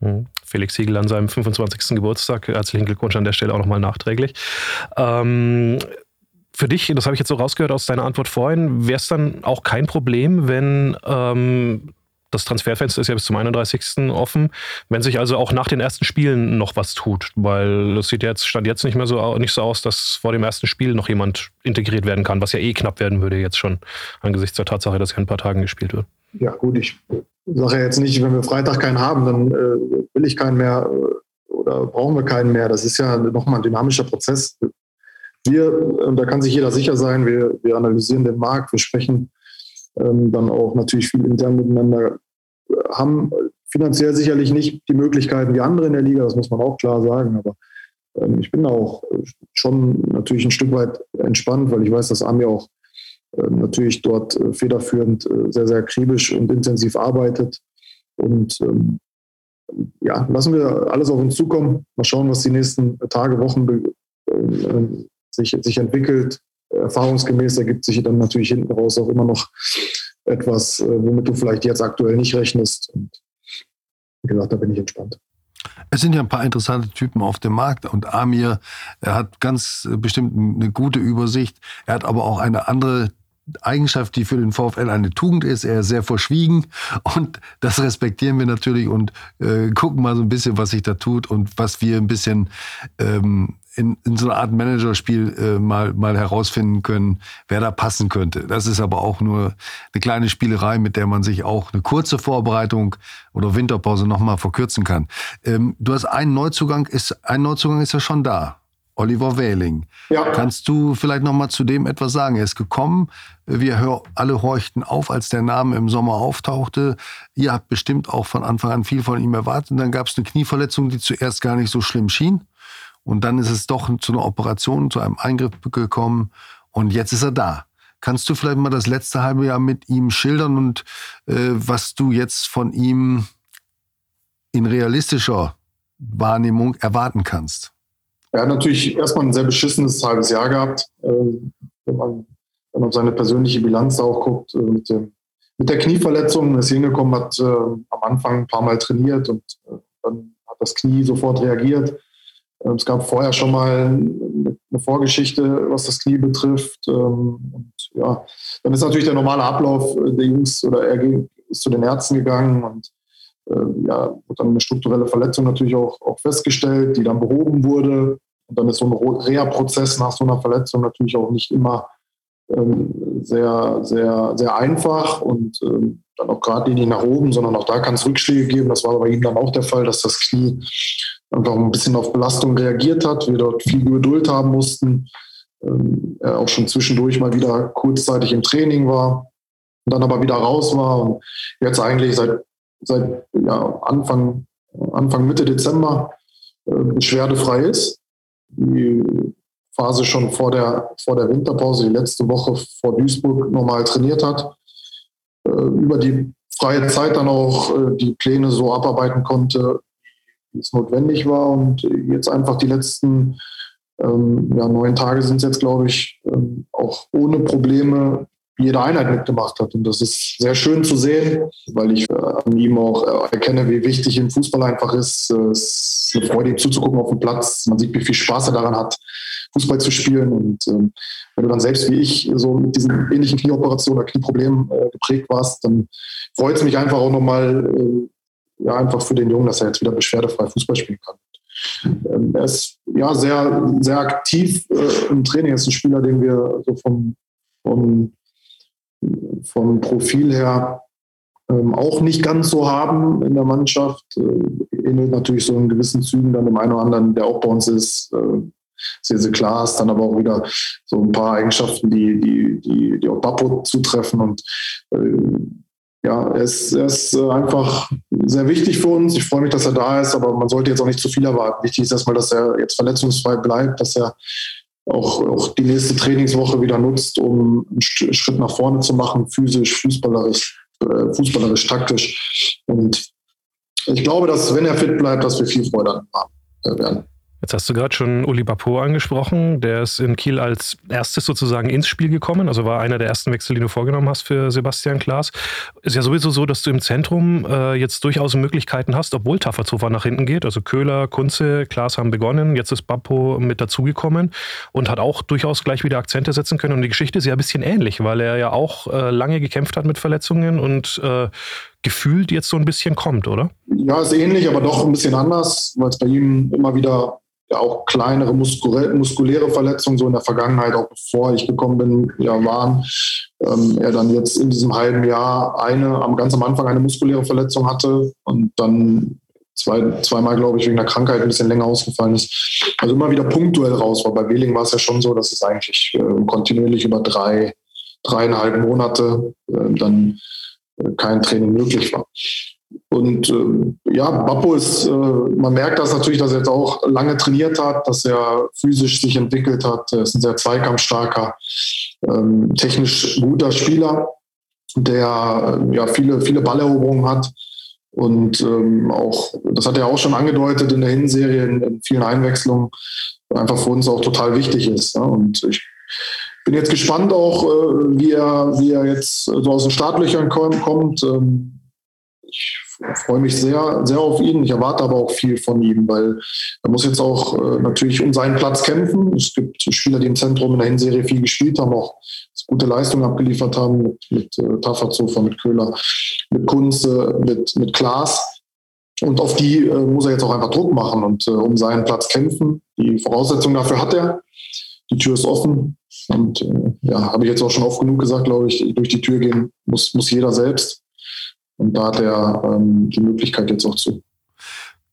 Hm. Felix Siegel an seinem 25. Geburtstag. Herzlichen Glückwunsch an der Stelle auch nochmal nachträglich. Ähm, für dich, das habe ich jetzt so rausgehört aus deiner Antwort vorhin, wäre es dann auch kein Problem, wenn ähm, das Transferfenster ist ja bis zum 31. offen. Wenn sich also auch nach den ersten Spielen noch was tut, weil es sieht jetzt, stand jetzt nicht mehr so, nicht so aus, dass vor dem ersten Spiel noch jemand integriert werden kann, was ja eh knapp werden würde jetzt schon angesichts der Tatsache, dass ja ein paar Tagen gespielt wird. Ja, gut, ich sage ja jetzt nicht, wenn wir Freitag keinen haben, dann äh, will ich keinen mehr äh, oder brauchen wir keinen mehr. Das ist ja nochmal ein dynamischer Prozess. Wir, äh, da kann sich jeder sicher sein, wir, wir analysieren den Markt, wir sprechen ähm, dann auch natürlich viel intern miteinander äh, haben. Finanziell sicherlich nicht die Möglichkeiten wie andere in der Liga, das muss man auch klar sagen, aber ähm, ich bin auch schon natürlich ein Stück weit entspannt, weil ich weiß, dass Ami auch äh, natürlich dort äh, federführend äh, sehr, sehr akribisch und intensiv arbeitet. Und ähm, ja, lassen wir alles auf uns zukommen. Mal schauen, was die nächsten Tage, Wochen äh, sich, sich entwickelt erfahrungsgemäß ergibt sich dann natürlich hinten raus auch immer noch etwas, äh, womit du vielleicht jetzt aktuell nicht rechnest. Und wie gesagt, da bin ich entspannt. Es sind ja ein paar interessante Typen auf dem Markt und Amir, er hat ganz bestimmt eine gute Übersicht. Er hat aber auch eine andere Eigenschaft, die für den VfL eine Tugend ist. Er ist sehr verschwiegen und das respektieren wir natürlich und äh, gucken mal so ein bisschen, was sich da tut und was wir ein bisschen ähm, in, in so einer Art Managerspiel äh, mal, mal herausfinden können, wer da passen könnte. Das ist aber auch nur eine kleine Spielerei, mit der man sich auch eine kurze Vorbereitung oder Winterpause nochmal verkürzen kann. Ähm, du hast einen Neuzugang, ist, ein Neuzugang ist ja schon da. Oliver Wähling. Ja. Kannst du vielleicht noch mal zu dem etwas sagen? Er ist gekommen, wir alle horchten auf, als der Name im Sommer auftauchte. Ihr habt bestimmt auch von Anfang an viel von ihm erwartet. Und dann gab es eine Knieverletzung, die zuerst gar nicht so schlimm schien. Und dann ist es doch zu einer Operation, zu einem Eingriff gekommen. Und jetzt ist er da. Kannst du vielleicht mal das letzte halbe Jahr mit ihm schildern und äh, was du jetzt von ihm in realistischer Wahrnehmung erwarten kannst? Er hat natürlich erstmal ein sehr beschissenes halbes Jahr gehabt, äh, wenn man dann auf seine persönliche Bilanz auch guckt. Äh, mit, dem, mit der Knieverletzung ist hingekommen, hat äh, am Anfang ein paar Mal trainiert und äh, dann hat das Knie sofort reagiert. Ähm, es gab vorher schon mal eine Vorgeschichte, was das Knie betrifft. Ähm, und ja, dann ist natürlich der normale Ablauf der Jungs oder er ist zu den Ärzten gegangen und äh, ja, wurde dann eine strukturelle Verletzung natürlich auch, auch festgestellt, die dann behoben wurde. Und dann ist so ein Reha-Prozess nach so einer Verletzung natürlich auch nicht immer ähm, sehr, sehr, sehr einfach und ähm, dann auch gerade nicht nach oben, sondern auch da kann es Rückschläge geben. Das war bei ihm dann auch der Fall, dass das Knie einfach ein bisschen auf Belastung reagiert hat, wir dort viel Geduld haben mussten. Ähm, er auch schon zwischendurch mal wieder kurzzeitig im Training war und dann aber wieder raus war und jetzt eigentlich seit, seit ja, Anfang, Anfang Mitte Dezember äh, beschwerdefrei ist. Die Phase schon vor der, vor der Winterpause, die letzte Woche vor Duisburg normal trainiert hat. Äh, über die freie Zeit dann auch äh, die Pläne so abarbeiten konnte, es notwendig war. Und jetzt einfach die letzten ähm, ja, neun Tage sind es jetzt, glaube ich, ähm, auch ohne Probleme jede Einheit mitgemacht hat. Und das ist sehr schön zu sehen, weil ich äh, an ihm auch äh, erkenne, wie wichtig im Fußball einfach ist. Äh, es ist eine Freude, ihm zuzugucken auf dem Platz. Man sieht, wie viel Spaß er daran hat, Fußball zu spielen. Und ähm, wenn du dann selbst wie ich so mit diesen ähnlichen Knieoperationen oder Knieproblemen äh, geprägt warst, dann freut es mich einfach auch nochmal, äh, ja, einfach für den Jungen, dass er jetzt wieder beschwerdefrei Fußball spielen kann. Ähm, er ist ja sehr, sehr aktiv äh, im Training. Er ist ein Spieler, den wir so vom, vom, vom Profil her ähm, auch nicht ganz so haben in der Mannschaft. Äh, ähnelt natürlich so in gewissen Zügen dann dem einen oder anderen, der auch bei uns ist. Äh, Sese Klaas, dann aber auch wieder so ein paar Eigenschaften, die, die, die, die auch Bappo zutreffen. Und äh, ja, er ist, er ist äh, einfach sehr wichtig für uns. Ich freue mich, dass er da ist, aber man sollte jetzt auch nicht zu viel erwarten. Wichtig ist erstmal, dass er jetzt verletzungsfrei bleibt, dass er auch, auch die nächste Trainingswoche wieder nutzt, um einen Schritt nach vorne zu machen, physisch, fußballerisch, äh, fußballerisch, taktisch. Und ich glaube, dass, wenn er fit bleibt, dass wir viel Freude haben werden. Jetzt hast du gerade schon Uli Bapo angesprochen. Der ist in Kiel als erstes sozusagen ins Spiel gekommen, also war einer der ersten Wechsel, die du vorgenommen hast für Sebastian Klaas. Ist ja sowieso so, dass du im Zentrum äh, jetzt durchaus Möglichkeiten hast, obwohl Tafferzofer nach hinten geht. Also Köhler, Kunze, Klaas haben begonnen. Jetzt ist Bapo mit dazugekommen und hat auch durchaus gleich wieder Akzente setzen können. Und die Geschichte ist ja ein bisschen ähnlich, weil er ja auch äh, lange gekämpft hat mit Verletzungen und äh, gefühlt jetzt so ein bisschen kommt, oder? Ja, ist ähnlich, aber doch ein bisschen anders, weil es bei ihm immer wieder auch kleinere muskuläre Verletzungen so in der Vergangenheit, auch bevor ich gekommen bin, ja waren. Ähm, er dann jetzt in diesem halben Jahr eine, am ganz am Anfang eine muskuläre Verletzung hatte und dann zwei, zweimal, glaube ich, wegen der Krankheit ein bisschen länger ausgefallen ist. Also immer wieder punktuell raus war. Bei Wehling war es ja schon so, dass es eigentlich äh, kontinuierlich über drei, dreieinhalb Monate äh, dann äh, kein Training möglich war. Und äh, ja, Bappo ist, äh, man merkt das natürlich, dass er jetzt auch lange trainiert hat, dass er physisch sich entwickelt hat. Er ist ein sehr zweikampfstarker, ähm, technisch guter Spieler, der äh, ja viele, viele Balleroberungen hat. Und ähm, auch, das hat er auch schon angedeutet in der Hinserie, in, in vielen Einwechslungen, einfach für uns auch total wichtig ist. Ja? Und ich bin jetzt gespannt auch, äh, wie, er, wie er jetzt so aus den Startlöchern kommt. Ähm, ich freue mich sehr, sehr auf ihn. Ich erwarte aber auch viel von ihm, weil er muss jetzt auch äh, natürlich um seinen Platz kämpfen. Es gibt Spieler, die im Zentrum in der Hinserie viel gespielt haben, auch gute Leistungen abgeliefert haben mit, mit äh, Tafazofer, mit Köhler, mit Kunze, mit, mit Klaas. Und auf die äh, muss er jetzt auch einfach Druck machen und äh, um seinen Platz kämpfen. Die Voraussetzungen dafür hat er. Die Tür ist offen. Und äh, ja, habe ich jetzt auch schon oft genug gesagt, glaube ich, durch die Tür gehen muss, muss jeder selbst. Und da hat er ähm, die Möglichkeit jetzt auch zu.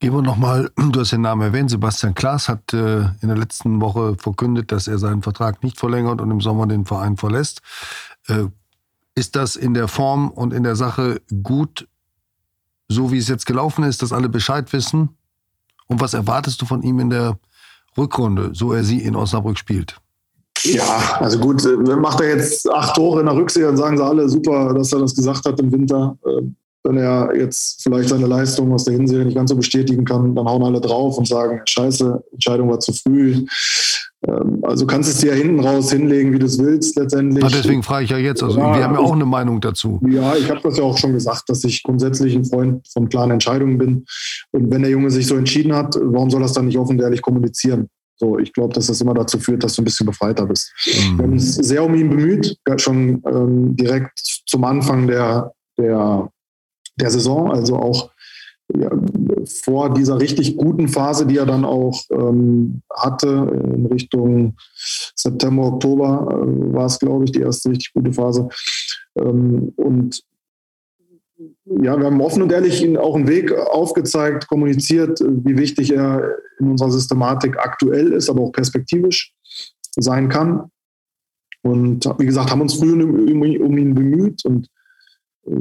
Gehen wir nochmal, [clears throat] du hast den Namen erwähnt, Sebastian Klaas hat äh, in der letzten Woche verkündet, dass er seinen Vertrag nicht verlängert und im Sommer den Verein verlässt. Äh, ist das in der Form und in der Sache gut, so wie es jetzt gelaufen ist, dass alle Bescheid wissen? Und was erwartest du von ihm in der Rückrunde, so er sie in Osnabrück spielt? Ja, also gut, äh, macht er jetzt acht Tore in der Rückserie, dann sagen sie alle super, dass er das gesagt hat im Winter. Ähm, wenn er jetzt vielleicht seine Leistung aus der Hinserie nicht ganz so bestätigen kann, dann hauen alle drauf und sagen, scheiße, Entscheidung war zu früh. Ähm, also kannst es dir ja hinten raus hinlegen, wie du es willst letztendlich. Ah, deswegen frage ich ja jetzt, also ja, wir haben ja auch eine Meinung dazu. Ja, ich habe das ja auch schon gesagt, dass ich grundsätzlich ein Freund von klaren Entscheidungen bin. Und wenn der Junge sich so entschieden hat, warum soll er das dann nicht offen und ehrlich kommunizieren? So, ich glaube, dass das immer dazu führt, dass du ein bisschen befreiter bist. Mhm. Wir haben uns sehr um ihn bemüht, schon ähm, direkt zum Anfang der, der, der Saison, also auch ja, vor dieser richtig guten Phase, die er dann auch ähm, hatte, in Richtung September, Oktober äh, war es, glaube ich, die erste richtig gute Phase. Ähm, und ja, wir haben offen und ehrlich Ihnen auch einen Weg aufgezeigt, kommuniziert, wie wichtig er in unserer Systematik aktuell ist, aber auch perspektivisch sein kann. Und wie gesagt, haben uns früh um, ihn bemüht und äh,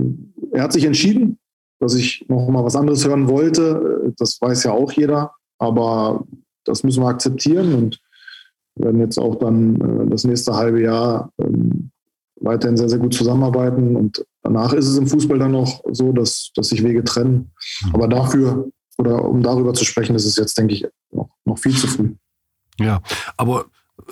er hat sich entschieden, dass ich noch mal was anderes hören wollte. Das weiß ja auch jeder, aber das müssen wir akzeptieren und werden jetzt auch dann äh, das nächste halbe Jahr ähm, weiterhin sehr, sehr gut zusammenarbeiten. Und danach ist es im Fußball dann noch so, dass, dass sich Wege trennen. Mhm. Aber dafür oder um darüber zu sprechen, ist es jetzt, denke ich, noch, noch viel zu früh. Ja, aber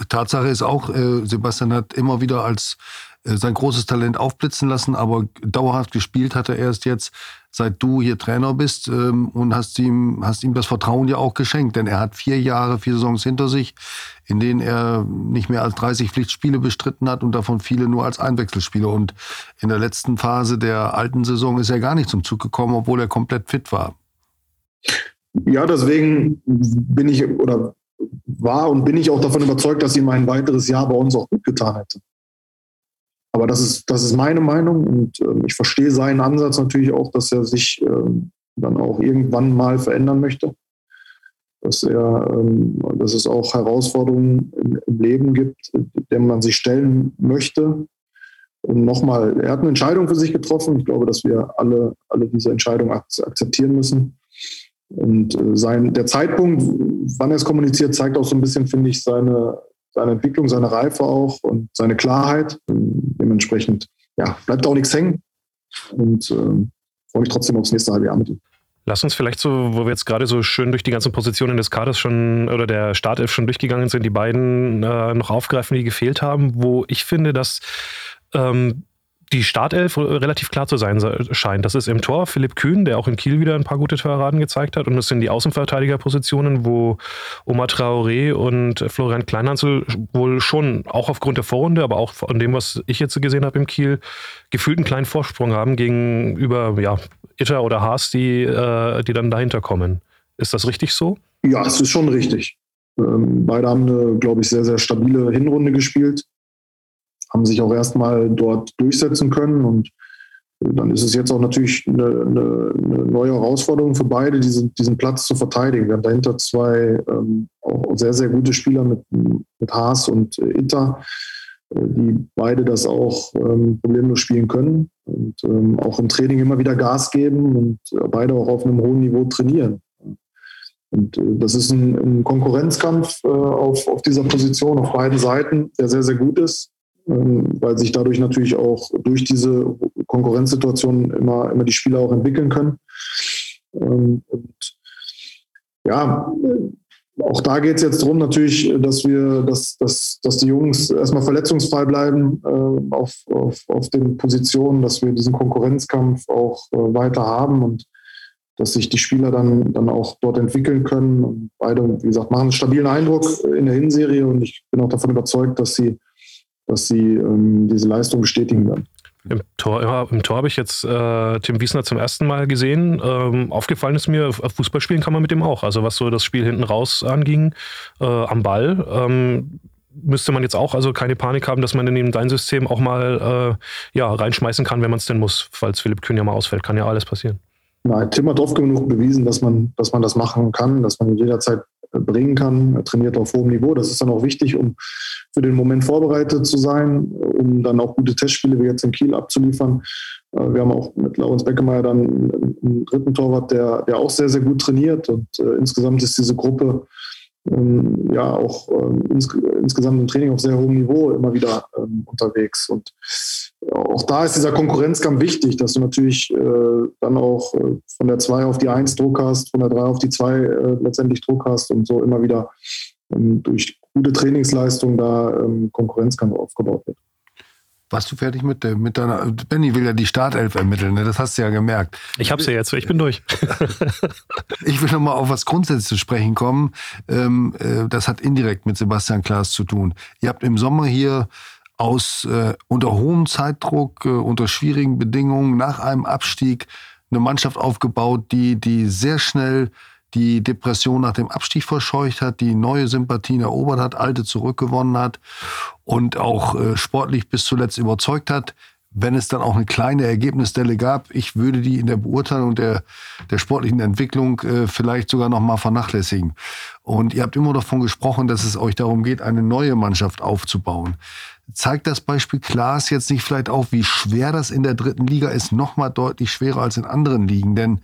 Tatsache ist auch, äh, Sebastian hat immer wieder als sein großes Talent aufblitzen lassen, aber dauerhaft gespielt hat er erst jetzt, seit du hier Trainer bist ähm, und hast ihm, hast ihm das Vertrauen ja auch geschenkt, denn er hat vier Jahre, vier Saisons hinter sich, in denen er nicht mehr als 30 Pflichtspiele bestritten hat und davon viele nur als Einwechselspieler. Und in der letzten Phase der alten Saison ist er gar nicht zum Zug gekommen, obwohl er komplett fit war. Ja, deswegen bin ich oder war und bin ich auch davon überzeugt, dass ihm ein weiteres Jahr bei uns auch gut getan hätte. Aber das ist, das ist meine Meinung und äh, ich verstehe seinen Ansatz natürlich auch, dass er sich äh, dann auch irgendwann mal verändern möchte. Dass, er, ähm, dass es auch Herausforderungen im, im Leben gibt, denen man sich stellen möchte. Und nochmal, er hat eine Entscheidung für sich getroffen. Ich glaube, dass wir alle, alle diese Entscheidung akzeptieren müssen. Und äh, sein, der Zeitpunkt, wann er es kommuniziert, zeigt auch so ein bisschen, finde ich, seine, seine Entwicklung, seine Reife auch und seine Klarheit. Und dementsprechend ja, bleibt auch nichts hängen. Und äh, freue mich trotzdem aufs nächste halbe Jahr mit ihm. Lass uns vielleicht so, wo wir jetzt gerade so schön durch die ganzen Positionen des Kaders schon oder der Startelf schon durchgegangen sind, die beiden äh, noch aufgreifen, die gefehlt haben, wo ich finde, dass ähm, die Startelf relativ klar zu sein scheint. Das ist im Tor Philipp Kühn, der auch in Kiel wieder ein paar gute Torraden gezeigt hat. Und das sind die Außenverteidigerpositionen, wo Omar Traoré und Florian Kleinhansel wohl schon auch aufgrund der Vorrunde, aber auch von dem, was ich jetzt gesehen habe im Kiel, gefühlt einen kleinen Vorsprung haben gegenüber ja, Itter oder Haas, die, äh, die dann dahinter kommen. Ist das richtig so? Ja, es ist schon richtig. Ähm, beide haben eine, glaube ich, sehr, sehr stabile Hinrunde gespielt haben sich auch erstmal dort durchsetzen können. Und dann ist es jetzt auch natürlich eine, eine, eine neue Herausforderung für beide, diesen, diesen Platz zu verteidigen. Wir haben dahinter zwei ähm, auch sehr, sehr gute Spieler mit, mit Haas und äh, Itter, äh, die beide das auch ähm, problemlos spielen können und ähm, auch im Training immer wieder Gas geben und äh, beide auch auf einem hohen Niveau trainieren. Und äh, das ist ein, ein Konkurrenzkampf äh, auf, auf dieser Position auf beiden Seiten, der sehr, sehr gut ist. Ähm, weil sich dadurch natürlich auch durch diese Konkurrenzsituation immer, immer die Spieler auch entwickeln können. Ähm, und ja, auch da geht es jetzt darum natürlich, dass wir, dass, dass, dass die Jungs erstmal verletzungsfrei bleiben äh, auf, auf, auf den Positionen, dass wir diesen Konkurrenzkampf auch äh, weiter haben und dass sich die Spieler dann, dann auch dort entwickeln können. Und beide, wie gesagt, machen einen stabilen Eindruck in der Hinserie und ich bin auch davon überzeugt, dass sie dass sie ähm, diese Leistung bestätigen werden. Im Tor, ja, im Tor habe ich jetzt äh, Tim Wiesner zum ersten Mal gesehen. Ähm, aufgefallen ist mir, Fußball spielen kann man mit dem auch. Also was so das Spiel hinten raus anging, äh, am Ball, ähm, müsste man jetzt auch also keine Panik haben, dass man in dein System auch mal äh, ja, reinschmeißen kann, wenn man es denn muss. Falls Philipp Kühn ja mal ausfällt, kann ja alles passieren. Nein, Tim hat oft genug bewiesen, dass man, dass man das machen kann, dass man jederzeit bringen kann. Er trainiert auf hohem Niveau. Das ist dann auch wichtig, um für den Moment vorbereitet zu sein, um dann auch gute Testspiele wie jetzt in Kiel abzuliefern. Äh, wir haben auch mit Laurens Beckemeyer dann einen dritten Torwart, der, der auch sehr, sehr gut trainiert. Und äh, insgesamt ist diese Gruppe ähm, ja auch ähm, ins, insgesamt im Training auf sehr hohem Niveau immer wieder ähm, unterwegs. Und auch da ist dieser Konkurrenzkampf wichtig, dass du natürlich äh, dann auch äh, von der 2 auf die 1 Druck hast, von der 3 auf die 2 äh, letztendlich Druck hast und so immer wieder ähm, durch gute Trainingsleistung da ähm, Konkurrenzkampf aufgebaut wird. Warst du fertig mit, der, mit deiner. Benny will ja die Startelf ermitteln, ne? das hast du ja gemerkt. Ich hab's ja jetzt, ich bin durch. [laughs] ich will nochmal auf was Grundsätzliches zu sprechen kommen. Ähm, äh, das hat indirekt mit Sebastian Klaas zu tun. Ihr habt im Sommer hier aus äh, unter hohem Zeitdruck, äh, unter schwierigen Bedingungen nach einem Abstieg eine Mannschaft aufgebaut, die, die sehr schnell die Depression nach dem Abstieg verscheucht hat, die neue Sympathien erobert hat, alte zurückgewonnen hat und auch äh, sportlich bis zuletzt überzeugt hat. Wenn es dann auch eine kleine Ergebnisstelle gab, ich würde die in der Beurteilung der, der sportlichen Entwicklung äh, vielleicht sogar noch mal vernachlässigen. Und ihr habt immer davon gesprochen, dass es euch darum geht, eine neue Mannschaft aufzubauen. Zeigt das Beispiel Klaas jetzt nicht vielleicht auch, wie schwer das in der dritten Liga ist, nochmal deutlich schwerer als in anderen Ligen? Denn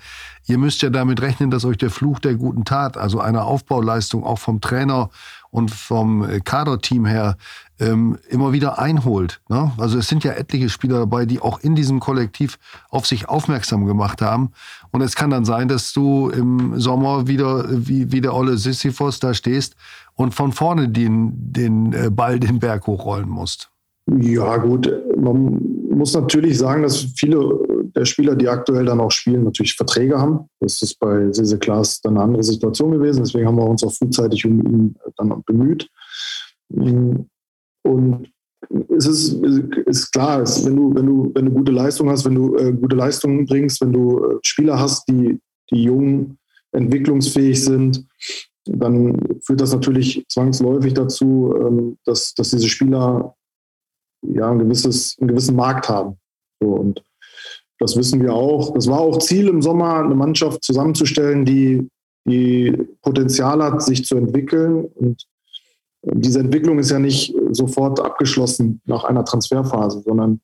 ihr müsst ja damit rechnen, dass euch der Fluch der guten Tat, also eine Aufbauleistung auch vom Trainer und vom äh, Kaderteam her ähm, immer wieder einholt. Ne? Also es sind ja etliche Spieler dabei, die auch in diesem Kollektiv auf sich aufmerksam gemacht haben. Und es kann dann sein, dass du im Sommer wieder wie, wie der olle Sisyphos da stehst und von vorne den, den äh, Ball den Berg hochrollen musst. Ja gut, man muss natürlich sagen, dass viele der Spieler, die aktuell dann auch spielen, natürlich Verträge haben. Das ist bei Sese Klaas dann eine andere Situation gewesen. Deswegen haben wir uns auch frühzeitig um ihn dann bemüht. Und es ist, ist klar, wenn, du, wenn, du, wenn du gute Leistung hast, wenn du äh, gute Leistungen bringst, wenn du äh, Spieler hast, die, die jung, entwicklungsfähig sind, dann führt das natürlich zwangsläufig dazu, ähm, dass, dass diese Spieler ja, ein gewisses, einen gewissen Markt haben. So, und das wissen wir auch. Das war auch Ziel im Sommer, eine Mannschaft zusammenzustellen, die, die Potenzial hat, sich zu entwickeln. Und diese Entwicklung ist ja nicht sofort abgeschlossen nach einer Transferphase, sondern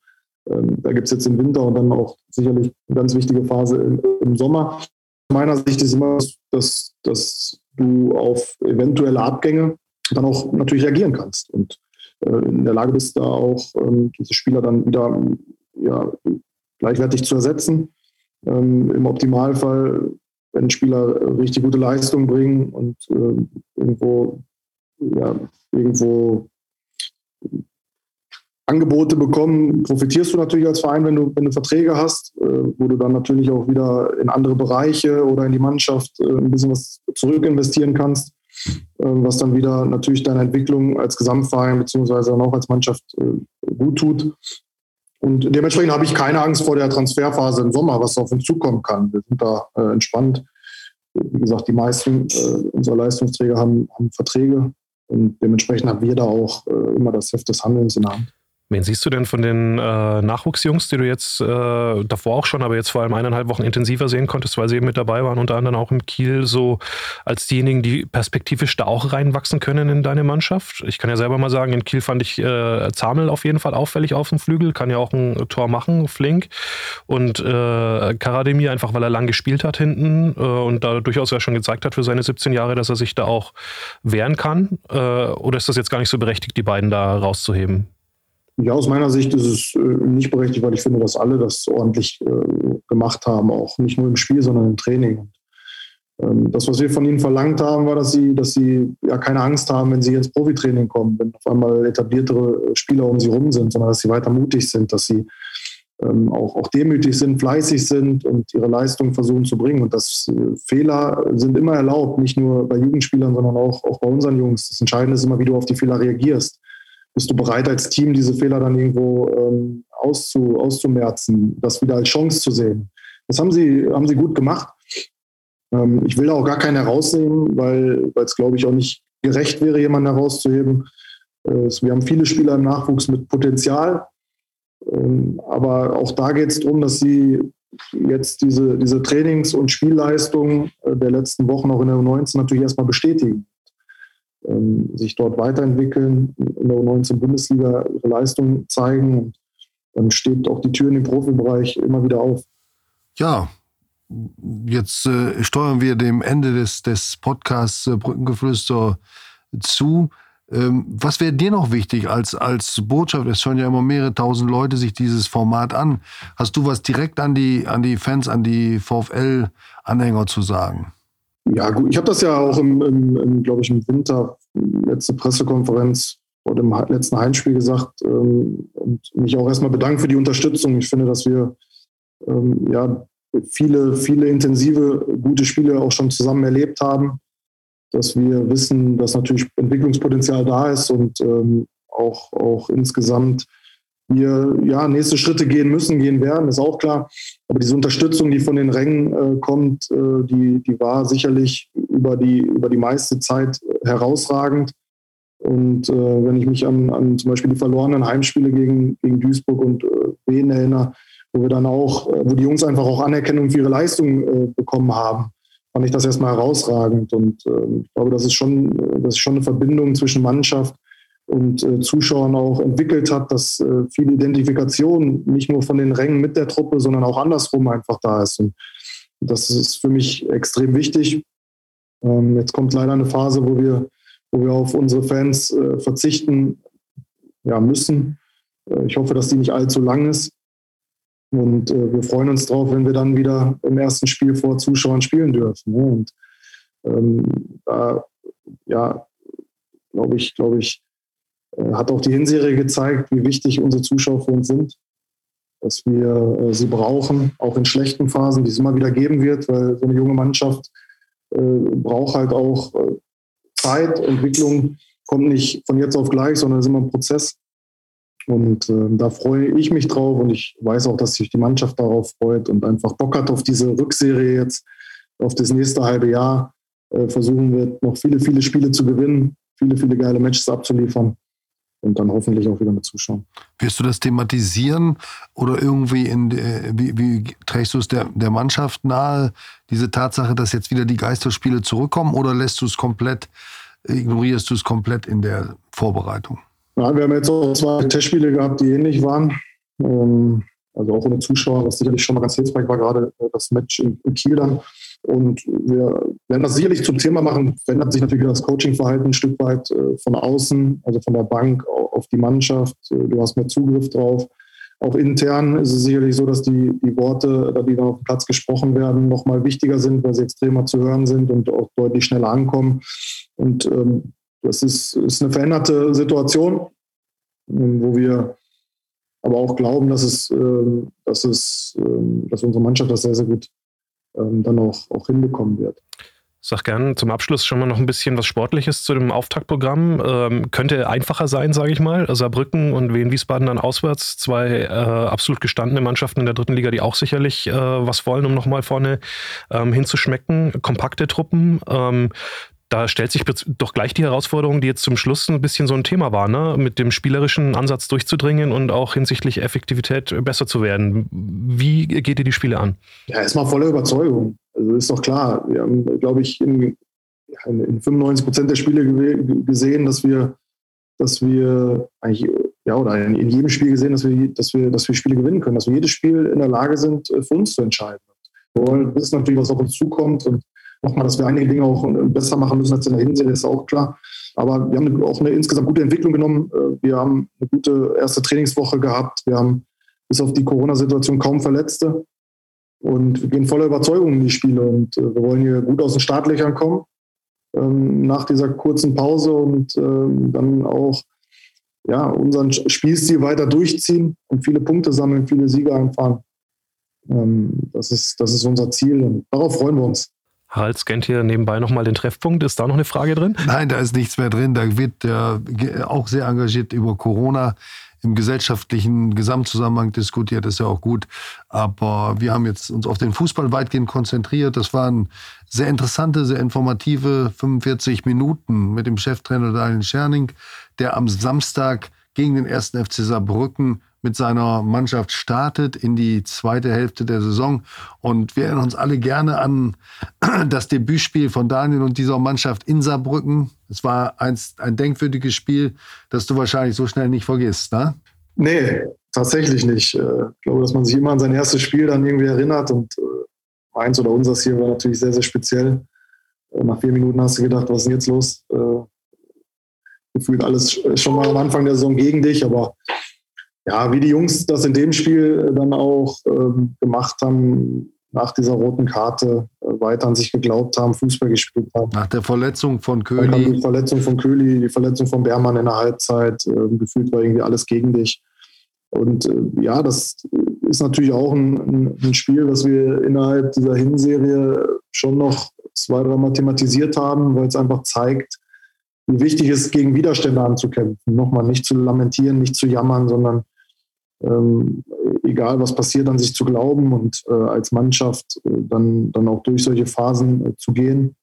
ähm, da gibt es jetzt im Winter und dann auch sicherlich eine ganz wichtige Phase im, im Sommer. Aus meiner Sicht ist immer, dass, dass du auf eventuelle Abgänge dann auch natürlich reagieren kannst und äh, in der Lage bist, da auch ähm, diese Spieler dann wieder ja, gleichwertig zu ersetzen. Ähm, Im Optimalfall, wenn Spieler richtig gute Leistung bringen und äh, irgendwo ja, irgendwo Angebote bekommen, profitierst du natürlich als Verein, wenn du, wenn du Verträge hast, äh, wo du dann natürlich auch wieder in andere Bereiche oder in die Mannschaft äh, ein bisschen was zurück investieren kannst, äh, was dann wieder natürlich deine Entwicklung als Gesamtverein beziehungsweise dann auch als Mannschaft äh, gut tut. Und dementsprechend habe ich keine Angst vor der Transferphase im Sommer, was auf uns zukommen kann. Wir sind da äh, entspannt. Wie gesagt, die meisten äh, unserer Leistungsträger haben, haben Verträge und dementsprechend haben wir da auch immer das Heft des Handelns in der Hand. Wen siehst du denn von den äh, Nachwuchsjungs, die du jetzt äh, davor auch schon, aber jetzt vor allem eineinhalb Wochen intensiver sehen konntest, weil sie eben mit dabei waren, unter anderem auch im Kiel, so als diejenigen, die perspektivisch da auch reinwachsen können in deine Mannschaft? Ich kann ja selber mal sagen, in Kiel fand ich äh, Zamel auf jeden Fall auffällig auf dem Flügel, kann ja auch ein Tor machen, flink. Und äh, Karademir einfach, weil er lang gespielt hat hinten äh, und da durchaus ja schon gezeigt hat für seine 17 Jahre, dass er sich da auch wehren kann. Äh, oder ist das jetzt gar nicht so berechtigt, die beiden da rauszuheben? Ja, aus meiner Sicht ist es äh, nicht berechtigt, weil ich finde, dass alle das ordentlich äh, gemacht haben, auch nicht nur im Spiel, sondern im Training. Ähm, das, was wir von ihnen verlangt haben, war, dass sie, dass sie ja keine Angst haben, wenn sie ins Profitraining kommen, wenn auf einmal etabliertere Spieler um sie rum sind, sondern dass sie weiter mutig sind, dass sie ähm, auch, auch demütig sind, fleißig sind und ihre Leistung versuchen zu bringen. Und dass äh, Fehler sind immer erlaubt, nicht nur bei Jugendspielern, sondern auch, auch bei unseren Jungs. Das Entscheidende ist immer, wie du auf die Fehler reagierst bist du bereit als Team, diese Fehler dann irgendwo ähm, auszu, auszumerzen, das wieder als Chance zu sehen. Das haben sie, haben sie gut gemacht. Ähm, ich will da auch gar keinen herausnehmen, weil es, glaube ich, auch nicht gerecht wäre, jemanden herauszuheben. Äh, wir haben viele Spieler im Nachwuchs mit Potenzial. Ähm, aber auch da geht es darum, dass sie jetzt diese, diese Trainings- und Spielleistungen äh, der letzten Wochen auch in der U19 natürlich erstmal bestätigen ähm, sich dort weiterentwickeln, in der U19-Bundesliga ihre Leistung zeigen. Und dann steht auch die Tür in den Profibereich immer wieder auf. Ja, jetzt äh, steuern wir dem Ende des, des Podcasts äh, Brückengeflüster zu. Ähm, was wäre dir noch wichtig als, als Botschaft? Es hören ja immer mehrere tausend Leute sich dieses Format an. Hast du was direkt an die, an die Fans, an die VfL-Anhänger zu sagen? Ja, gut, ich habe das ja auch im, im, im glaube ich, im Winter, letzte Pressekonferenz vor dem letzten Heimspiel gesagt ähm, und mich auch erstmal bedankt für die Unterstützung. Ich finde, dass wir ähm, ja viele, viele intensive, gute Spiele auch schon zusammen erlebt haben, dass wir wissen, dass natürlich Entwicklungspotenzial da ist und ähm, auch, auch insgesamt wir ja nächste Schritte gehen müssen, gehen werden, ist auch klar. Aber diese Unterstützung, die von den Rängen äh, kommt, äh, die, die war sicherlich über die, über die meiste Zeit herausragend. Und äh, wenn ich mich an, an zum Beispiel die verlorenen Heimspiele gegen, gegen Duisburg und äh, Wien erinnere, wo wir dann auch, äh, wo die Jungs einfach auch Anerkennung für ihre Leistung äh, bekommen haben, fand ich das erstmal herausragend. Und äh, ich glaube, das ist schon, das ist schon eine Verbindung zwischen Mannschaft und äh, Zuschauern auch entwickelt hat, dass äh, viel Identifikation nicht nur von den Rängen mit der Truppe, sondern auch andersrum einfach da ist. Und das ist für mich extrem wichtig. Ähm, jetzt kommt leider eine Phase, wo wir, wo wir auf unsere Fans äh, verzichten ja, müssen. Äh, ich hoffe, dass die nicht allzu lang ist. Und äh, wir freuen uns drauf, wenn wir dann wieder im ersten Spiel vor Zuschauern spielen dürfen. Ne? Und ähm, da, ja, glaube ich, glaube ich, hat auch die Hinserie gezeigt, wie wichtig unsere Zuschauer für uns sind. Dass wir äh, sie brauchen, auch in schlechten Phasen, die es immer wieder geben wird, weil so eine junge Mannschaft äh, braucht halt auch äh, Zeit. Entwicklung kommt nicht von jetzt auf gleich, sondern es ist immer ein Prozess. Und äh, da freue ich mich drauf und ich weiß auch, dass sich die Mannschaft darauf freut und einfach Bock hat auf diese Rückserie jetzt, auf das nächste halbe Jahr. Äh, versuchen wird, noch viele, viele Spiele zu gewinnen, viele, viele geile Matches abzuliefern und dann hoffentlich auch wieder mit Zuschauern. Wirst du das thematisieren oder irgendwie in, wie, wie trägst du es der, der Mannschaft nahe, diese Tatsache, dass jetzt wieder die Geisterspiele zurückkommen oder lässt du es komplett, ignorierst du es komplett in der Vorbereitung? Ja, wir haben jetzt auch zwei Testspiele gehabt, die ähnlich waren. Ähm, also auch ohne Zuschauer, was sicherlich schon mal ganz hilfreich war, gerade äh, das Match in, in Kiel dann. Und wir werden das sicherlich zum Thema machen. Verändert sich natürlich das Coachingverhalten ein Stück weit äh, von außen, also von der Bank auf die Mannschaft. Äh, du hast mehr Zugriff drauf. Auch intern ist es sicherlich so, dass die, die Worte, die dann auf dem Platz gesprochen werden, nochmal wichtiger sind, weil sie extremer zu hören sind und auch deutlich schneller ankommen. Und ähm, das ist, ist eine veränderte Situation, wo wir aber auch glauben, dass es, ähm, dass es, ähm, dass unsere Mannschaft das sehr, sehr gut ähm, dann auch, auch hinbekommen wird. Sag gerne zum Abschluss schon mal noch ein bisschen was Sportliches zu dem Auftaktprogramm. Ähm, könnte einfacher sein, sage ich mal. Saarbrücken und Wien Wiesbaden dann auswärts. Zwei äh, absolut gestandene Mannschaften in der dritten Liga, die auch sicherlich äh, was wollen, um nochmal vorne ähm, hinzuschmecken. Kompakte Truppen. Ähm, da stellt sich doch gleich die Herausforderung, die jetzt zum Schluss ein bisschen so ein Thema war, ne? mit dem spielerischen Ansatz durchzudringen und auch hinsichtlich Effektivität besser zu werden. Wie geht ihr die Spiele an? Ja, erstmal voller Überzeugung. Also ist doch klar. Wir haben, glaube ich, in, in 95 Prozent der Spiele gesehen, dass wir, dass wir eigentlich, ja, oder in jedem Spiel gesehen, dass wir, dass wir, dass wir Spiele gewinnen können, dass wir jedes Spiel in der Lage sind, für uns zu entscheiden. Wir wollen wissen natürlich, was auf uns zukommt und nochmal, dass wir einige Dinge auch äh, besser machen müssen als in der Hinserie, ist auch klar. Aber wir haben auch eine insgesamt gute Entwicklung genommen. Äh, wir haben eine gute erste Trainingswoche gehabt. Wir haben bis auf die Corona-Situation kaum Verletzte. Und wir gehen voller Überzeugung in die Spiele. Und äh, wir wollen hier gut aus den Startlöchern kommen ähm, nach dieser kurzen Pause und ähm, dann auch ja, unseren Spielstil weiter durchziehen und viele Punkte sammeln, viele Siege einfahren. Ähm, das, ist, das ist unser Ziel und darauf freuen wir uns. Harald scannt hier nebenbei nochmal den Treffpunkt. Ist da noch eine Frage drin? Nein, da ist nichts mehr drin. Da wird ja auch sehr engagiert über Corona im gesellschaftlichen Gesamtzusammenhang diskutiert, das ist ja auch gut. Aber wir haben jetzt uns auf den Fußball weitgehend konzentriert. Das waren sehr interessante, sehr informative 45 Minuten mit dem Cheftrainer Daniel Scherning, der am Samstag gegen den ersten FC Saarbrücken mit seiner Mannschaft startet in die zweite Hälfte der Saison. Und wir erinnern uns alle gerne an [clears throat] das Debütspiel von Daniel und dieser Mannschaft in Saarbrücken. Es war ein, ein denkwürdiges Spiel, das du wahrscheinlich so schnell nicht vergisst, ne? Nee, tatsächlich nicht. Äh, ich glaube, dass man sich immer an sein erstes Spiel dann irgendwie erinnert. Und äh, meins oder unseres hier war natürlich sehr, sehr speziell. Äh, nach vier Minuten hast du gedacht, was ist denn jetzt los? Gefühlt alles schon mal am Anfang der Saison gegen dich, aber ja, wie die Jungs das in dem Spiel dann auch ähm, gemacht haben, nach dieser roten Karte äh, weiter an sich geglaubt haben, Fußball gespielt haben. Nach der Verletzung von Köhli. Die Verletzung von Köhli, die Verletzung von Bermann in der Halbzeit, äh, gefühlt war irgendwie alles gegen dich. Und äh, ja, das ist natürlich auch ein, ein, Spiel, was wir innerhalb dieser Hinserie schon noch zwei, dreimal thematisiert haben, weil es einfach zeigt, wie wichtig es ist, gegen Widerstände anzukämpfen. Nochmal nicht zu lamentieren, nicht zu jammern, sondern ähm, egal was passiert, an sich zu glauben und äh, als Mannschaft äh, dann, dann auch durch solche Phasen äh, zu gehen,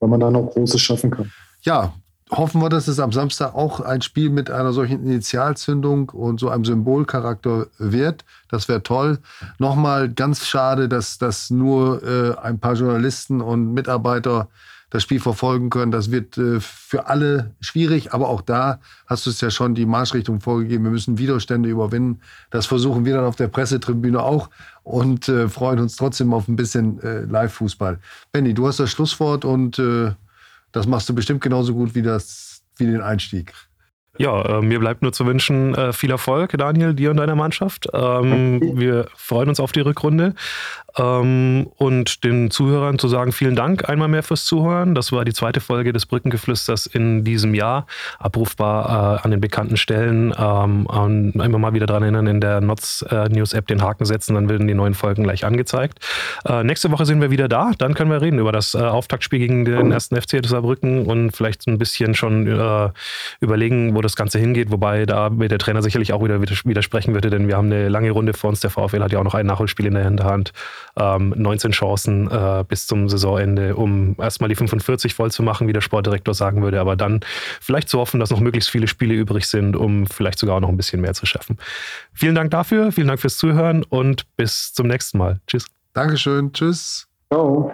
weil man dann auch Großes schaffen kann. Ja, hoffen wir, dass es am Samstag auch ein Spiel mit einer solchen Initialzündung und so einem Symbolcharakter wird. Das wäre toll. Nochmal ganz schade, dass das nur äh, ein paar Journalisten und Mitarbeiter das Spiel verfolgen können. Das wird äh, für alle schwierig, aber auch da hast du es ja schon die Marschrichtung vorgegeben. Wir müssen Widerstände überwinden. Das versuchen wir dann auf der Pressetribüne auch und äh, freuen uns trotzdem auf ein bisschen äh, Live-Fußball. Benny, du hast das Schlusswort und äh, das machst du bestimmt genauso gut wie, das, wie den Einstieg. Ja, äh, mir bleibt nur zu wünschen, äh, viel Erfolg, Daniel, dir und deiner Mannschaft. Ähm, wir freuen uns auf die Rückrunde. Ähm, und den Zuhörern zu sagen, vielen Dank einmal mehr fürs Zuhören. Das war die zweite Folge des Brückengeflüsters in diesem Jahr. Abrufbar äh, an den bekannten Stellen. Ähm, immer mal wieder daran erinnern, in der Notz News App den Haken setzen, dann werden die neuen Folgen gleich angezeigt. Nächste Woche sind wir wieder da. Dann können wir reden über das Auftaktspiel gegen den ersten FC Saarbrücken und vielleicht ein bisschen schon überlegen, wo das Ganze hingeht. Wobei da wird der Trainer sicherlich auch wieder widersprechen würde, denn wir haben eine lange Runde vor uns. Der VfL hat ja auch noch ein Nachholspiel in der Hinterhand ähm, 19 Chancen äh, bis zum Saisonende, um erstmal die 45 voll zu machen, wie der Sportdirektor sagen würde, aber dann vielleicht zu hoffen, dass noch möglichst viele Spiele übrig sind, um vielleicht sogar auch noch ein bisschen mehr zu schaffen. Vielen Dank dafür, vielen Dank fürs Zuhören und bis zum nächsten Mal. Tschüss. Dankeschön, tschüss. Ciao.